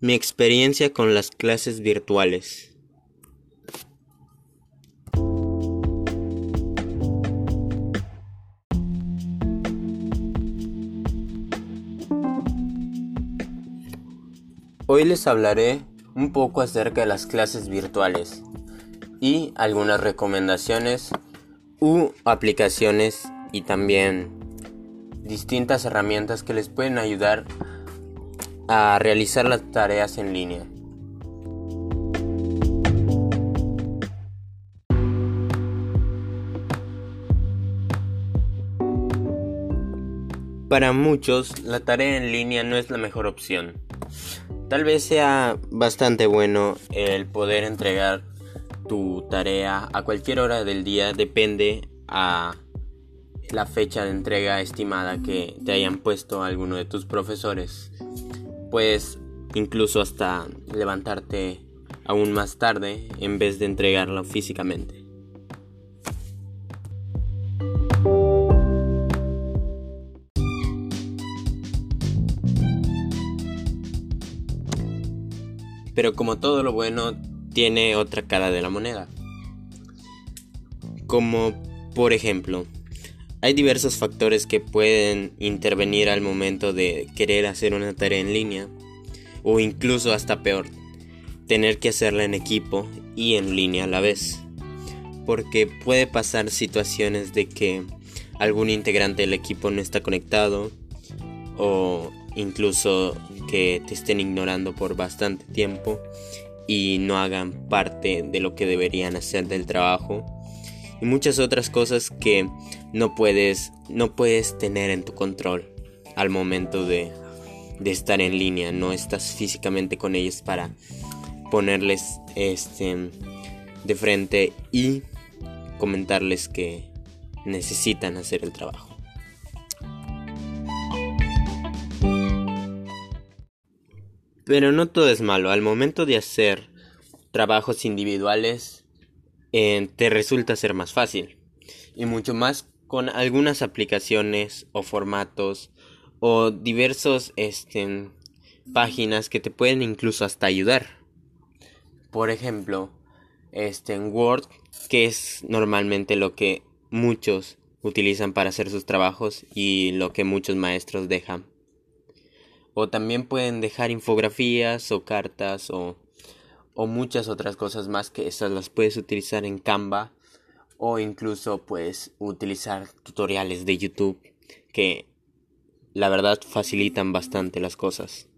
Mi experiencia con las clases virtuales. Hoy les hablaré un poco acerca de las clases virtuales y algunas recomendaciones u aplicaciones y también distintas herramientas que les pueden ayudar a realizar las tareas en línea. Para muchos, la tarea en línea no es la mejor opción. Tal vez sea bastante bueno el poder entregar tu tarea a cualquier hora del día, depende a la fecha de entrega estimada que te hayan puesto alguno de tus profesores. Puedes incluso hasta levantarte aún más tarde en vez de entregarlo físicamente. Pero como todo lo bueno, tiene otra cara de la moneda. Como por ejemplo, hay diversos factores que pueden intervenir al momento de querer hacer una tarea en línea o incluso hasta peor, tener que hacerla en equipo y en línea a la vez. Porque puede pasar situaciones de que algún integrante del equipo no está conectado o incluso que te estén ignorando por bastante tiempo y no hagan parte de lo que deberían hacer del trabajo y muchas otras cosas que no puedes no puedes tener en tu control al momento de, de estar en línea no estás físicamente con ellos para ponerles este de frente y comentarles que necesitan hacer el trabajo Pero no todo es malo. Al momento de hacer trabajos individuales, eh, te resulta ser más fácil. Y mucho más con algunas aplicaciones o formatos o diversos este, páginas que te pueden incluso hasta ayudar. Por ejemplo, este, en Word, que es normalmente lo que muchos utilizan para hacer sus trabajos y lo que muchos maestros dejan o también pueden dejar infografías o cartas o, o muchas otras cosas más que esas las puedes utilizar en Canva o incluso puedes utilizar tutoriales de YouTube que la verdad facilitan bastante las cosas.